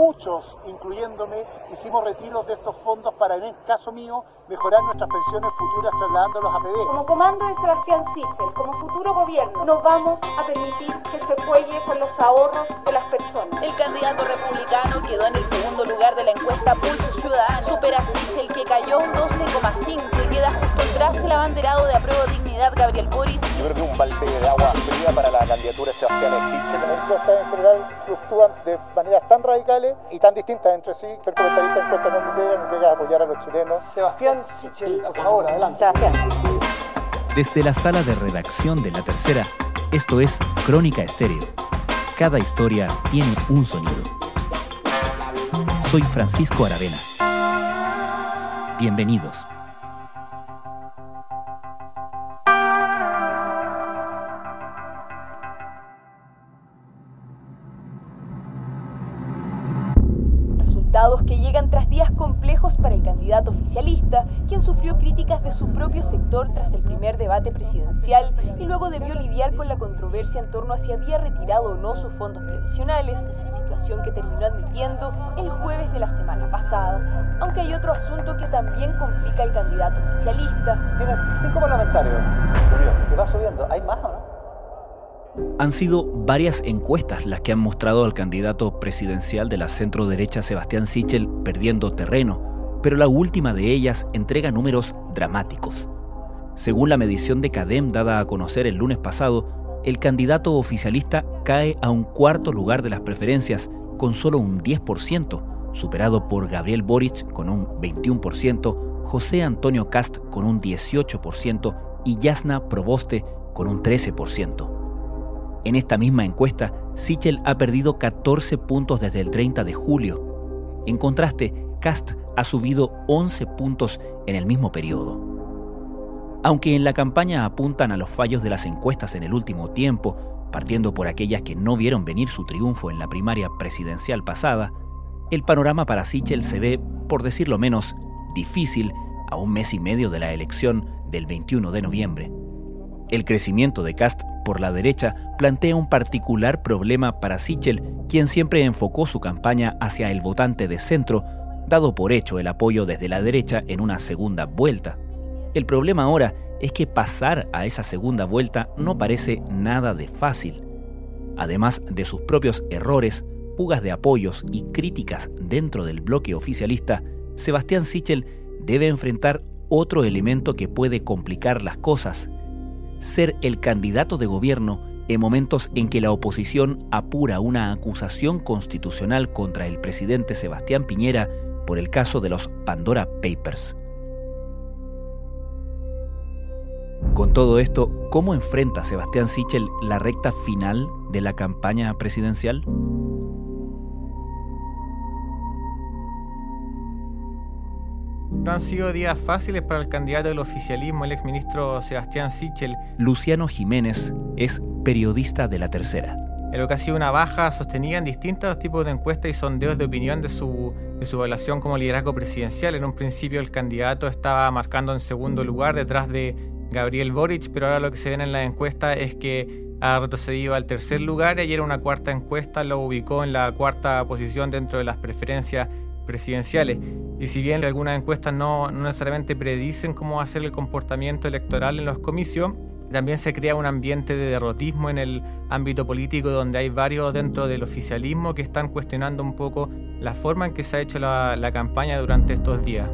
muchos, incluyéndome, hicimos retiros de estos fondos para, en el caso mío, mejorar nuestras pensiones futuras trasladándolos a PD. Como comando de Sebastián Sichel, como futuro gobierno, no vamos a permitir que se juegue con los ahorros de las personas. El candidato republicano quedó en el segundo lugar de la encuesta Pulso Ciudadano. Supera a Sichel, que cayó un 12,5 y queda justo tras el abanderado de apruebo dignidad Gabriel Boric. Yo creo que un balde de agua fría para la candidatura de Sebastián Sichel. Las encuestas en general fluctúan de maneras tan radicales y tan distintas entre sí que el comentarista de encuesta no me pega, me pega a apoyar a los chilenos. Sebastián Sichel, por favor, adelante. Sebastián. Desde la sala de redacción de La Tercera, esto es Crónica Estéreo. Cada historia tiene un sonido. Soy Francisco Aravena. Bienvenidos. Y luego debió lidiar con la controversia en torno a si había retirado o no sus fondos previsionales, situación que terminó admitiendo el jueves de la semana pasada. Aunque hay otro asunto que también complica al candidato oficialista. Tienes cinco parlamentarios. Subió. Y va subiendo. ¿Hay más o no? Han sido varias encuestas las que han mostrado al candidato presidencial de la centro derecha Sebastián Sichel perdiendo terreno, pero la última de ellas entrega números dramáticos. Según la medición de CADEM dada a conocer el lunes pasado, el candidato oficialista cae a un cuarto lugar de las preferencias con solo un 10%, superado por Gabriel Boric con un 21%, José Antonio Cast con un 18% y Yasna Proboste con un 13%. En esta misma encuesta, Sichel ha perdido 14 puntos desde el 30 de julio. En contraste, Cast ha subido 11 puntos en el mismo periodo. Aunque en la campaña apuntan a los fallos de las encuestas en el último tiempo, partiendo por aquellas que no vieron venir su triunfo en la primaria presidencial pasada, el panorama para Sichel se ve, por decirlo menos, difícil a un mes y medio de la elección del 21 de noviembre. El crecimiento de Cast por la derecha plantea un particular problema para Sichel, quien siempre enfocó su campaña hacia el votante de centro, dado por hecho el apoyo desde la derecha en una segunda vuelta. El problema ahora es que pasar a esa segunda vuelta no parece nada de fácil. Además de sus propios errores, fugas de apoyos y críticas dentro del bloque oficialista, Sebastián Sichel debe enfrentar otro elemento que puede complicar las cosas, ser el candidato de gobierno en momentos en que la oposición apura una acusación constitucional contra el presidente Sebastián Piñera por el caso de los Pandora Papers. Con todo esto, ¿cómo enfrenta Sebastián Sichel la recta final de la campaña presidencial? No han sido días fáciles para el candidato del oficialismo, el exministro Sebastián Sichel. Luciano Jiménez es periodista de La Tercera. En lo que ha sido una baja sostenida en distintos tipos de encuestas y sondeos de opinión de su, de su evaluación como liderazgo presidencial. En un principio el candidato estaba marcando en segundo lugar detrás de Gabriel Boric, pero ahora lo que se ve en la encuesta es que ha retrocedido al tercer lugar y ayer una cuarta encuesta lo ubicó en la cuarta posición dentro de las preferencias presidenciales. Y si bien algunas encuestas no, necesariamente predicen cómo va a ser el comportamiento electoral en los comicios, también se crea un ambiente de derrotismo en el ámbito político donde hay varios dentro del oficialismo que están cuestionando un poco la forma en que se ha hecho la campaña durante estos días.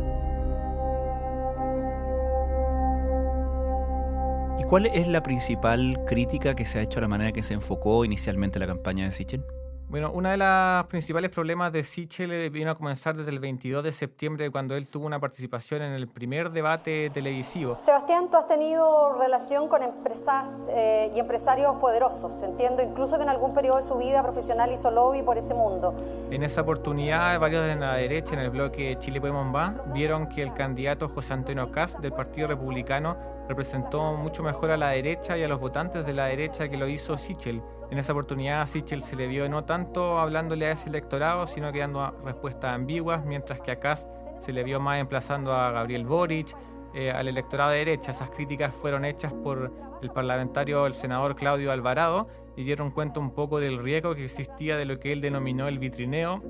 Cuál es la principal crítica que se ha hecho a la manera que se enfocó inicialmente la campaña de Sichel? Bueno, uno de los principales problemas de Sichel vino a comenzar desde el 22 de septiembre, cuando él tuvo una participación en el primer debate televisivo. Sebastián, tú has tenido relación con empresas eh, y empresarios poderosos. Entiendo incluso que en algún periodo de su vida profesional hizo lobby por ese mundo. En esa oportunidad, varios de la derecha, en el bloque Chile Podemos Va, vieron que el candidato José Antonio Cast del Partido Republicano representó mucho mejor a la derecha y a los votantes de la derecha que lo hizo Sichel. En esa oportunidad a Sichel se le vio no tanto hablándole a ese electorado, sino que dando respuestas ambiguas, mientras que a Cast se le vio más emplazando a Gabriel Boric, eh, al electorado de derecha. Esas críticas fueron hechas por el parlamentario, el senador Claudio Alvarado, y dieron cuenta un poco del riesgo que existía de lo que él denominó el vitrineo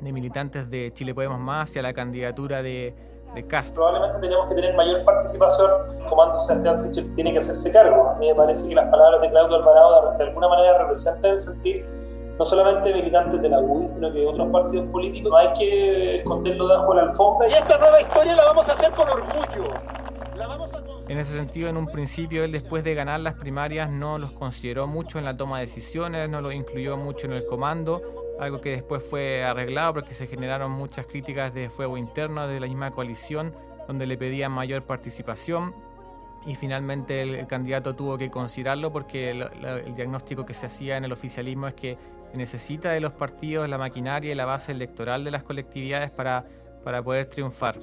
de militantes de Chile Podemos Más y a la candidatura de, de Castro. Probablemente tenemos que tener mayor participación. El comando Sebastián Sichel tiene que hacerse cargo. A mí me parece que las palabras de Claudio Alvarado de alguna manera representan el sentir no solamente militantes de la UDI, sino que de otros partidos políticos. No hay que esconderlo debajo de la alfombra. Y esta nueva historia la vamos a hacer con orgullo. En ese sentido, en un principio, él después de ganar las primarias no los consideró mucho en la toma de decisiones, no los incluyó mucho en el comando, algo que después fue arreglado porque se generaron muchas críticas de fuego interno de la misma coalición, donde le pedían mayor participación y finalmente el, candidato tuvo que considerarlo porque el, diagnóstico que se hacía en el oficialismo es que necesita de los partidos la maquinaria y la base electoral de las colectividades para, para poder triunfar.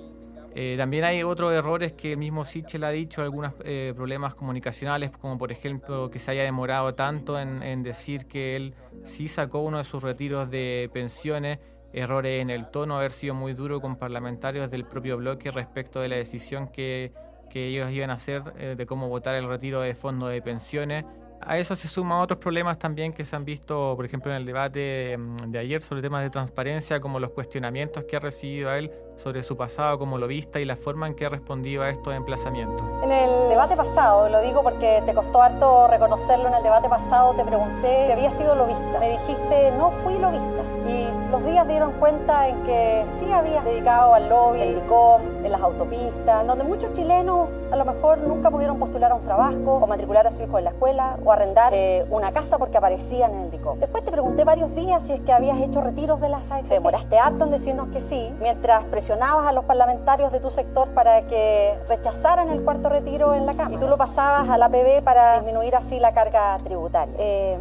Eh, también hay otros errores que el mismo Sichel ha dicho, algunos eh, problemas comunicacionales, como por ejemplo que se haya demorado tanto en, decir que él sí sacó uno de sus retiros de pensiones, errores en el tono, haber sido muy duro con parlamentarios del propio bloque respecto de la decisión que, que ellos iban a hacer eh, de cómo votar el retiro de fondos de pensiones. A eso se suman otros problemas también que se han visto, por ejemplo, en el debate mm, de ayer sobre temas de transparencia, como los cuestionamientos que ha recibido a él sobre su pasado como lobista y la forma en que ha respondido a estos emplazamientos. En el debate pasado, lo digo porque te costó harto reconocerlo, en el debate pasado te pregunté si había sido lobista. Me dijiste, no fui lobista. Y los días dieron cuenta en que sí habías dedicado al lobby, en DICOM, en las autopistas, donde muchos chilenos a lo mejor nunca pudieron postular a un trabajo o matricular a su hijo en la escuela o arrendar eh, una casa porque aparecían en el DICOM. Después te pregunté varios días si es que habías hecho retiros de las AFP. Demoraste harto en decirnos que sí, mientras presionabas a los parlamentarios de tu sector para que rechazaran el cuarto retiro en la Cámara. Y tú lo pasabas a la APB para disminuir así la carga tributaria. Eh,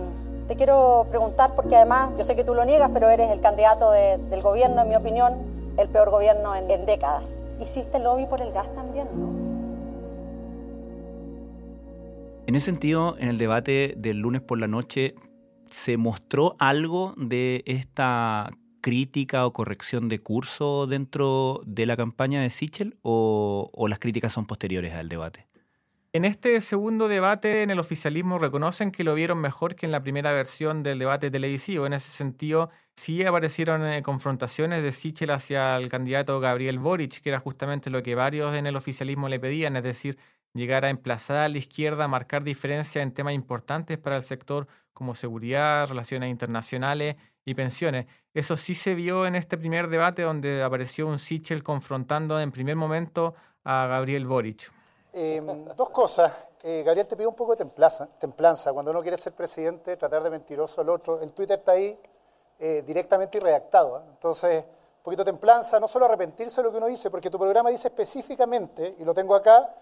te quiero preguntar, porque además yo sé que tú lo niegas, pero eres el candidato del gobierno, en mi opinión, el peor gobierno en, en décadas. ¿Hiciste lobby por el gas también, no? En ese sentido, en el debate del lunes por la noche, ¿se mostró algo de esta crítica o corrección de curso dentro de la campaña de Sichel o, las críticas son posteriores al debate? En este segundo debate, en el oficialismo reconocen que lo vieron mejor que en la primera versión del debate televisivo. En ese sentido, sí aparecieron eh, confrontaciones de Sichel hacia el candidato Gabriel Boric, que era justamente lo que varios en el oficialismo le pedían, es decir, llegar a emplazar a la izquierda, marcar diferencias en temas importantes para el sector como seguridad, relaciones internacionales y pensiones. Eso sí se vio en este primer debate donde apareció un Sichel confrontando en primer momento a Gabriel Boric. Em, dos cosas. Eh, Gabriel, te pido un poco de templanza, templanza. Cuando uno quiere ser presidente, tratar de mentiroso al otro. El Twitter está ahí eh, directamente y redactado. ¿eh? Entonces, un poquito de templanza, no solo arrepentirse de lo que uno dice, porque tu programa dice específicamente, y lo tengo acá,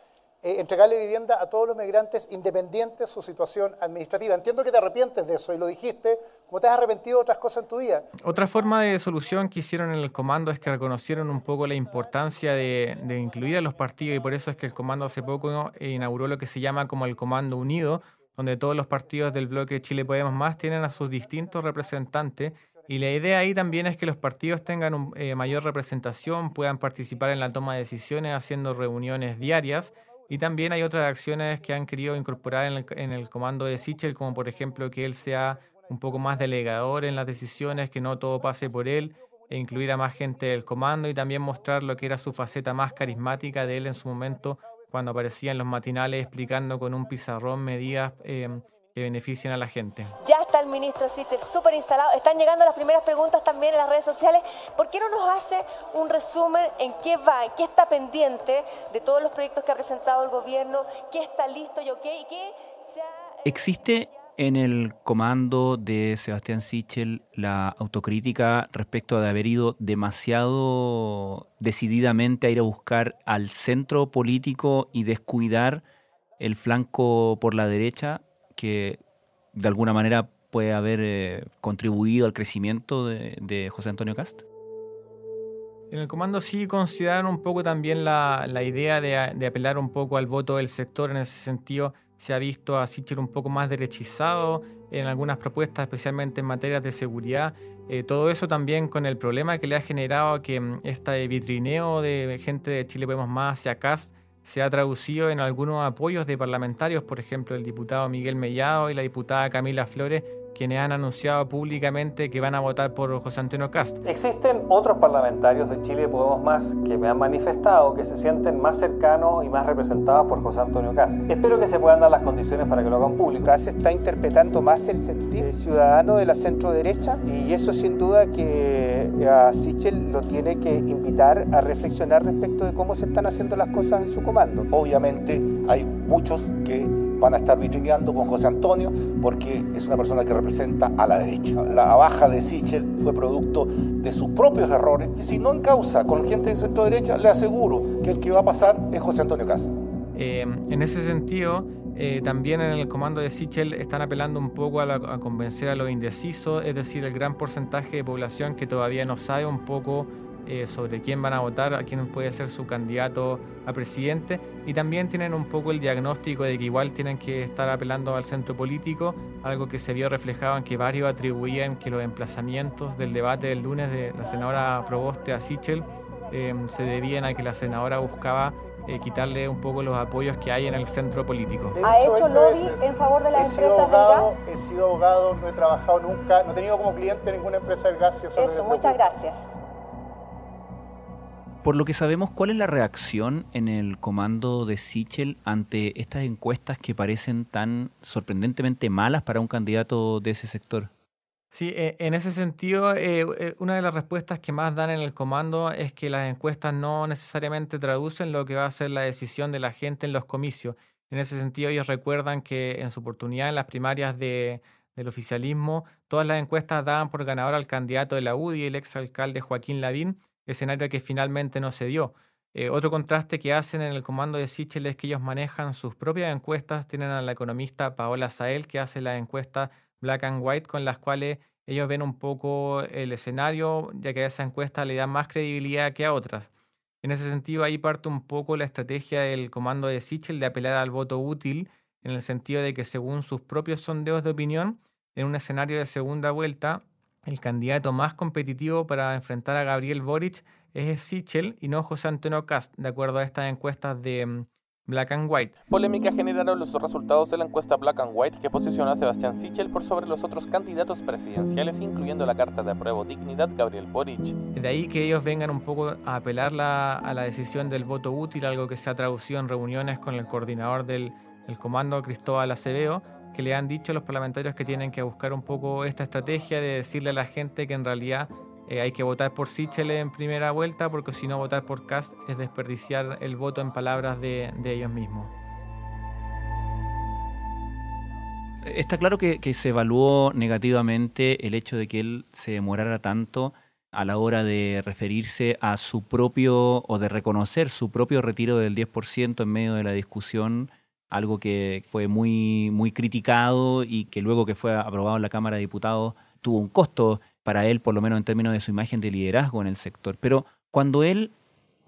eh, entregarle vivienda a todos los migrantes independientes de su situación administrativa. Entiendo que te arrepientes de eso y lo dijiste, como te has arrepentido de otras cosas en tu vida. Otra forma de solución que hicieron en el comando es que reconocieron un poco la importancia de, incluir a los partidos y por eso es que el comando hace poco inauguró lo que se llama como el Comando Unido, donde todos los partidos del bloque Chile Podemos Más tienen a sus distintos representantes y la idea ahí también es que los partidos tengan eh, mayor representación, puedan participar en la toma de decisiones haciendo reuniones diarias y también hay otras acciones que han querido incorporar en el, comando de Sichel, como por ejemplo que él sea un poco más delegador en las decisiones, que no todo pase por él, e incluir a más gente del comando y también mostrar lo que era su faceta más carismática de él en su momento, cuando aparecía en los matinales explicando con un pizarrón medidas eh, que beneficien a la gente. Ministro Sichel súper instalado. Están llegando las primeras preguntas también en las redes sociales. ¿Por qué no nos hace un resumen en qué va, en qué está pendiente de todos los proyectos que ha presentado el gobierno, qué está listo y ok, qué se ha... ¿Existe en el comando de Sebastián Sichel la autocrítica respecto de haber ido demasiado decididamente a ir a buscar al centro político y descuidar el flanco por la derecha? que de alguna manera puede haber eh, contribuido al crecimiento de, José Antonio Cast? En el comando sí consideraron un poco también la, idea de, apelar un poco al voto del sector. En ese sentido, se ha visto a Sichel un poco más derechizado en algunas propuestas, especialmente en materia de seguridad. Eh, todo eso también con el problema que le ha generado que mm, este vitrineo de gente de Chile Podemos Más hacia Cast se ha traducido en algunos apoyos de parlamentarios, por ejemplo, el diputado Miguel Mellado y la diputada Camila Flores, quienes han anunciado públicamente que van a votar por José Antonio Cast. Existen otros parlamentarios de Chile Podemos Más que me han manifestado que se sienten más cercanos y más representados por José Antonio Cast. Espero que se puedan dar las condiciones para que lo hagan público. Cast está interpretando más el sentir ciudadano de la centro derecha y eso sin duda que a Sichel lo tiene que invitar a reflexionar respecto de cómo se están haciendo las cosas en su comando. Obviamente hay muchos que van a estar vitrineando con José Antonio porque es una persona que representa a la derecha. La baja de Sichel fue producto de sus propios errores y si no en causa con gente de centro derecha, le aseguro que el que va a pasar es José Antonio Casa. Eh, en ese sentido, eh, también en el comando de Sichel están apelando un poco a, a, convencer a los indecisos, es decir, el gran porcentaje de población que todavía no sabe un poco eh, sobre quién van a votar, a quién puede ser su candidato a presidente y también tienen un poco el diagnóstico de que igual tienen que estar apelando al centro político, algo que se vio reflejado en que varios atribuían que los emplazamientos del debate del lunes de la senadora Proboste a Sichel eh, se debían a que la senadora buscaba eh, quitarle un poco los apoyos que hay en el centro político. ¿Ha hecho lobby en favor de las empresas abogado, del gas? He sido abogado, no he trabajado nunca, no he tenido como cliente ninguna empresa del gas. Eso, eso muchas gracias. Por lo que sabemos, ¿cuál es la reacción en el comando de Sichel ante estas encuestas que parecen tan sorprendentemente malas para un candidato de ese sector? Sí, en ese sentido, eh, una de las respuestas que más dan en el comando es que las encuestas no necesariamente traducen lo que va a ser la decisión de la gente en los comicios. En ese sentido, ellos recuerdan que en su oportunidad en las primarias de, del oficialismo, todas las encuestas daban por ganador al candidato de la UDI, el exalcalde Joaquín Lavín, escenario que finalmente no se dio. Eh, otro contraste que hacen en el comando de Sichel es que ellos manejan sus propias encuestas. Tienen a la economista Paola Sael que hace la encuesta Black and White con las cuales ellos ven un poco el escenario, ya que a esa encuesta le da más credibilidad que a otras. En ese sentido, ahí parte un poco la estrategia del comando de Sichel de apelar al voto útil, en el sentido de que según sus propios sondeos de opinión, en un escenario de segunda vuelta, el candidato más competitivo para enfrentar a Gabriel Boric es Sichel y no José Antonio Cast, de acuerdo a estas encuestas de Black and White. Polémica generaron los resultados de la encuesta Black and White que posiciona a Sebastián Sichel por sobre los otros candidatos presidenciales, incluyendo la carta de apruebo dignidad Gabriel Boric. De ahí que ellos vengan un poco a apelar la, a la decisión del voto útil, algo que se ha traducido en reuniones con el coordinador del, del comando, Cristóbal Acevedo, que le han dicho a los parlamentarios que tienen que buscar un poco esta estrategia de decirle a la gente que en realidad eh, hay que votar por Sichel en primera vuelta, porque si no votar por Cast es desperdiciar el voto en palabras de, ellos mismos. Está claro que, se evaluó negativamente el hecho de que él se demorara tanto a la hora de referirse a su propio o de reconocer su propio retiro del 10% en medio de la discusión, algo que fue muy, muy criticado y que luego que fue aprobado en la Cámara de Diputados tuvo un costo para él, por lo menos en términos de su imagen de liderazgo en el sector. Pero cuando él,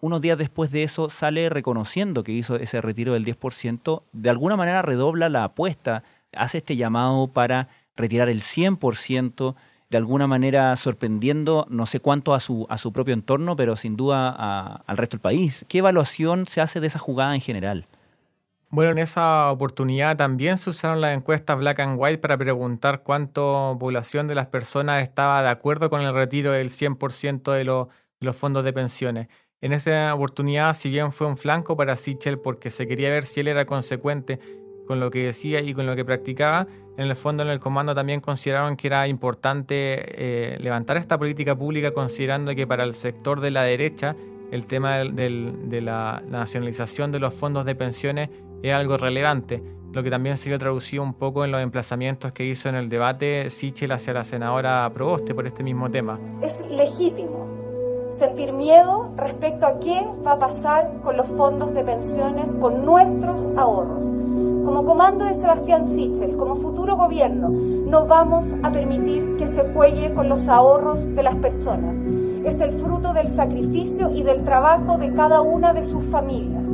unos días después de eso, sale reconociendo que hizo ese retiro del 10%, de alguna manera redobla la apuesta, hace este llamado para retirar el 100%, de alguna manera sorprendiendo, no sé cuánto a su, a su propio entorno, pero sin duda a, al resto del país. ¿Qué evaluación se hace de esa jugada en general? Bueno, en esa oportunidad también se usaron las encuestas Black and White para preguntar cuánto población de las personas estaba de acuerdo con el retiro del 100% de, de los fondos de pensiones. En esa oportunidad, si bien fue un flanco para Sichel porque se quería ver si él era consecuente con lo que decía y con lo que practicaba, en el fondo en el comando también consideraron que era importante eh, levantar esta política pública considerando que para el sector de la derecha el tema del, de la nacionalización de los fondos de pensiones es algo relevante, lo que también se vio traducido un poco en los emplazamientos que hizo en el debate Sichel hacia la senadora Proboste por este mismo tema. Es legítimo sentir miedo respecto a qué va a pasar con los fondos de pensiones, con nuestros ahorros. Como comando de Sebastián Sichel, como futuro gobierno, no vamos a permitir que se juegue con los ahorros de las personas. Es el fruto del sacrificio y del trabajo de cada una de sus familias.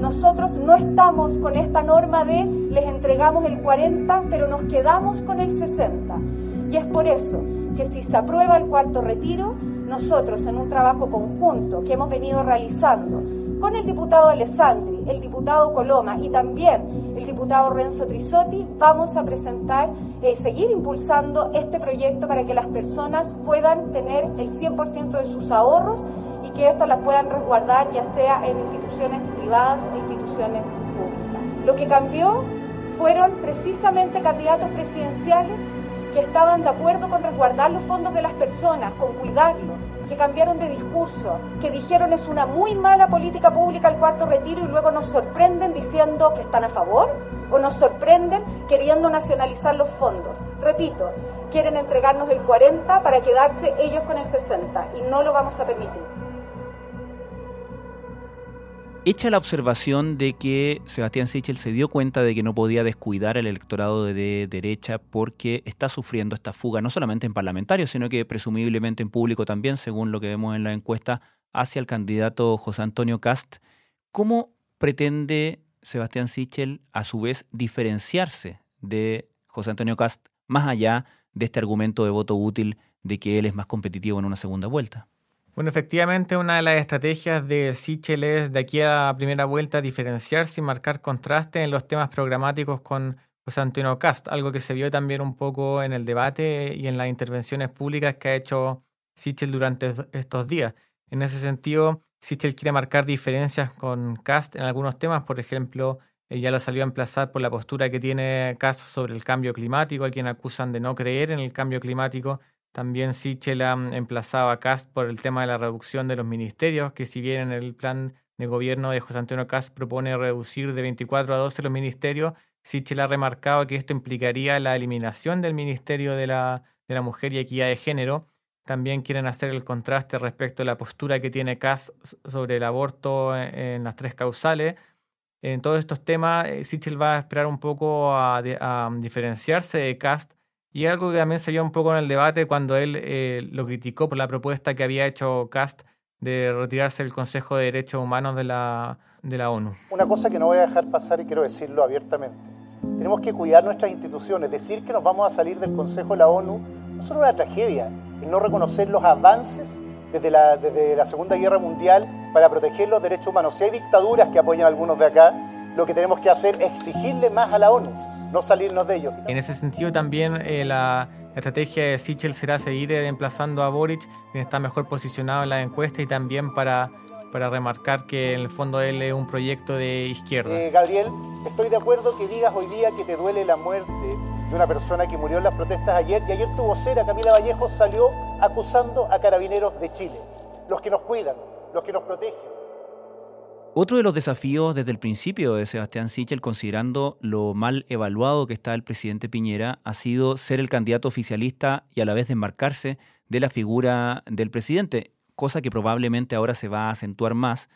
Nosotros no estamos con esta norma de les entregamos el 40, pero nos quedamos con el 60. Y es por eso que si se aprueba el cuarto retiro, nosotros en un trabajo conjunto que hemos venido realizando con el diputado Alessandri, el diputado Coloma y también el diputado Renzo Trisotti, vamos a presentar, eh, seguir impulsando este proyecto para que las personas puedan tener el 100% de sus ahorros y que estas las puedan resguardar ya sea en instituciones privadas o instituciones públicas. Lo que cambió fueron precisamente candidatos presidenciales que estaban de acuerdo con resguardar los fondos de las personas, con cuidarlos, que cambiaron de discurso, que dijeron es una muy mala política pública el cuarto retiro y luego nos sorprenden diciendo que están a favor o nos sorprenden queriendo nacionalizar los fondos. Repito, quieren entregarnos el 40 para quedarse ellos con el 60 y no lo vamos a permitir. Hecha la observación de que Sebastián Sichel se dio cuenta de que no podía descuidar al electorado de derecha porque está sufriendo esta fuga, no solamente en parlamentarios, sino que presumiblemente en público también, según lo que vemos en la encuesta, hacia el candidato José Antonio Cast. ¿Cómo pretende Sebastián Sichel, a su vez, diferenciarse de José Antonio Cast, más allá de este argumento de voto útil de que él es más competitivo en una segunda vuelta? Bueno, efectivamente, una de las estrategias de Sichel es de aquí a la primera vuelta diferenciarse y marcar contraste en los temas programáticos con José Antonio Cast, algo que se vio también un poco en el debate y en las intervenciones públicas que ha hecho Sichel durante estos días. En ese sentido, Sichel quiere marcar diferencias con Cast en algunos temas, por ejemplo, ya lo salió a emplazar por la postura que tiene Cast sobre el cambio climático, a quien acusan de no creer en el cambio climático también Sichel ha emplazado a Cast por el tema de la reducción de los ministerios, que si bien en el plan de gobierno de José Antonio Cast propone reducir de 24 a 12 los ministerios, Sichel ha remarcado que esto implicaría la eliminación del Ministerio de la, de la Mujer y Equidad de Género. También quieren hacer el contraste respecto a la postura que tiene Cast sobre el aborto en, las tres causales. En todos estos temas, eh, Sichel va a esperar un poco a, a diferenciarse de Cast y algo que también se vio un poco en el debate cuando él eh, lo criticó por la propuesta que había hecho Cast de retirarse del Consejo de Derechos Humanos de la, de la ONU. Una cosa que no voy a dejar pasar y quiero decirlo abiertamente. Tenemos que cuidar nuestras instituciones. Decir que nos vamos a salir del Consejo de la ONU no es solo una tragedia, es no reconocer los avances desde la, desde la Segunda Guerra Mundial para proteger los derechos humanos. Si hay dictaduras que apoyan a algunos de acá, lo que tenemos que hacer es exigirle más a la ONU no salirnos de ellos. En ese sentido también eh, la estrategia de Sichel será seguir emplazando a Boric, quien está mejor posicionado en la encuesta y también para, para remarcar que en el fondo él es un proyecto de izquierda. Eh, Gabriel, estoy de acuerdo que digas hoy día que te duele la muerte de una persona que murió en las protestas ayer y ayer tu vocera Camila Vallejo salió acusando a carabineros de Chile, los que nos cuidan, los que nos protegen. Otro de los desafíos desde el principio de Sebastián Sichel, considerando lo mal evaluado que está el presidente Piñera, ha sido ser el candidato oficialista y a la vez desmarcarse de la figura del presidente, cosa que probablemente ahora se va a acentuar más,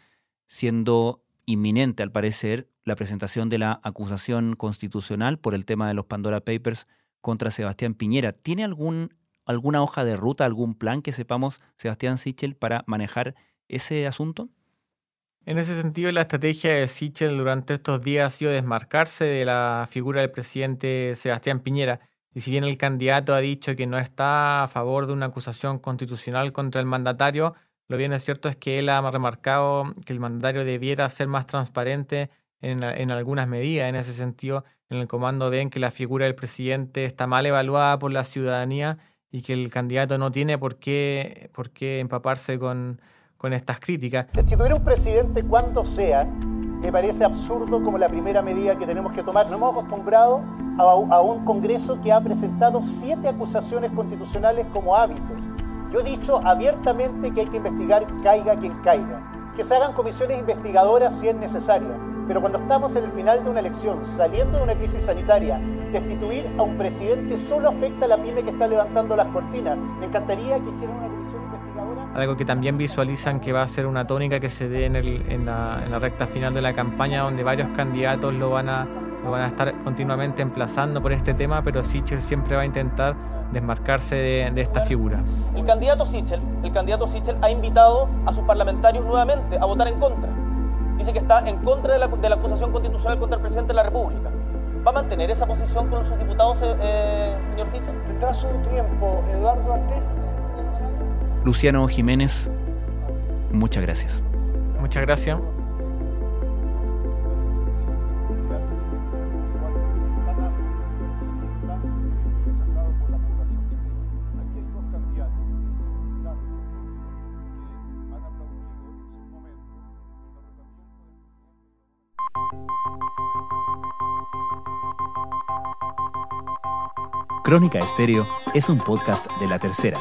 siendo inminente, al parecer, la presentación de la acusación constitucional por el tema de los Pandora Papers contra Sebastián Piñera. ¿Tiene algún, alguna hoja de ruta, algún plan que sepamos, Sebastián Sichel, para manejar ese asunto? En ese sentido, la estrategia de Sichel durante estos días ha sido desmarcarse de la figura del presidente Sebastián Piñera. Y si bien el candidato ha dicho que no está a favor de una acusación constitucional contra el mandatario, lo bien es cierto es que él ha remarcado que el mandatario debiera ser más transparente en, en, algunas medidas. En ese sentido, en el comando ven que la figura del presidente está mal evaluada por la ciudadanía y que el candidato no tiene por qué, por qué empaparse con, con estas críticas. Destituir a un presidente cuando sea me parece absurdo como la primera medida que tenemos que tomar. Nos hemos acostumbrado a, un Congreso que ha presentado siete acusaciones constitucionales como hábito. Yo he dicho abiertamente que hay que investigar caiga quien caiga, que se hagan comisiones investigadoras si es necesario, pero cuando estamos en el final de una elección, saliendo de una crisis sanitaria, destituir a un presidente solo afecta a la pyme que está levantando las cortinas. Me encantaría que hicieran una comisión. Algo que también visualizan que va a ser una tónica que se dé en, el, en, la, en la, recta final de la campaña, donde varios candidatos lo van, a, lo van a estar continuamente emplazando por este tema, pero Sichel siempre va a intentar desmarcarse de, de esta figura. El candidato Sichel, el candidato Sichel ha invitado a sus parlamentarios nuevamente a votar en contra dice que está en contra de la, de la, acusación constitucional contra el presidente de la República. ¿Va a mantener esa posición con sus diputados, eh, eh señor Cito? Tendrá su tiempo, Eduardo Artés. Luciano Jiménez, muchas gracias. Muchas gracias. Crónica Estéreo es un podcast de la tercera.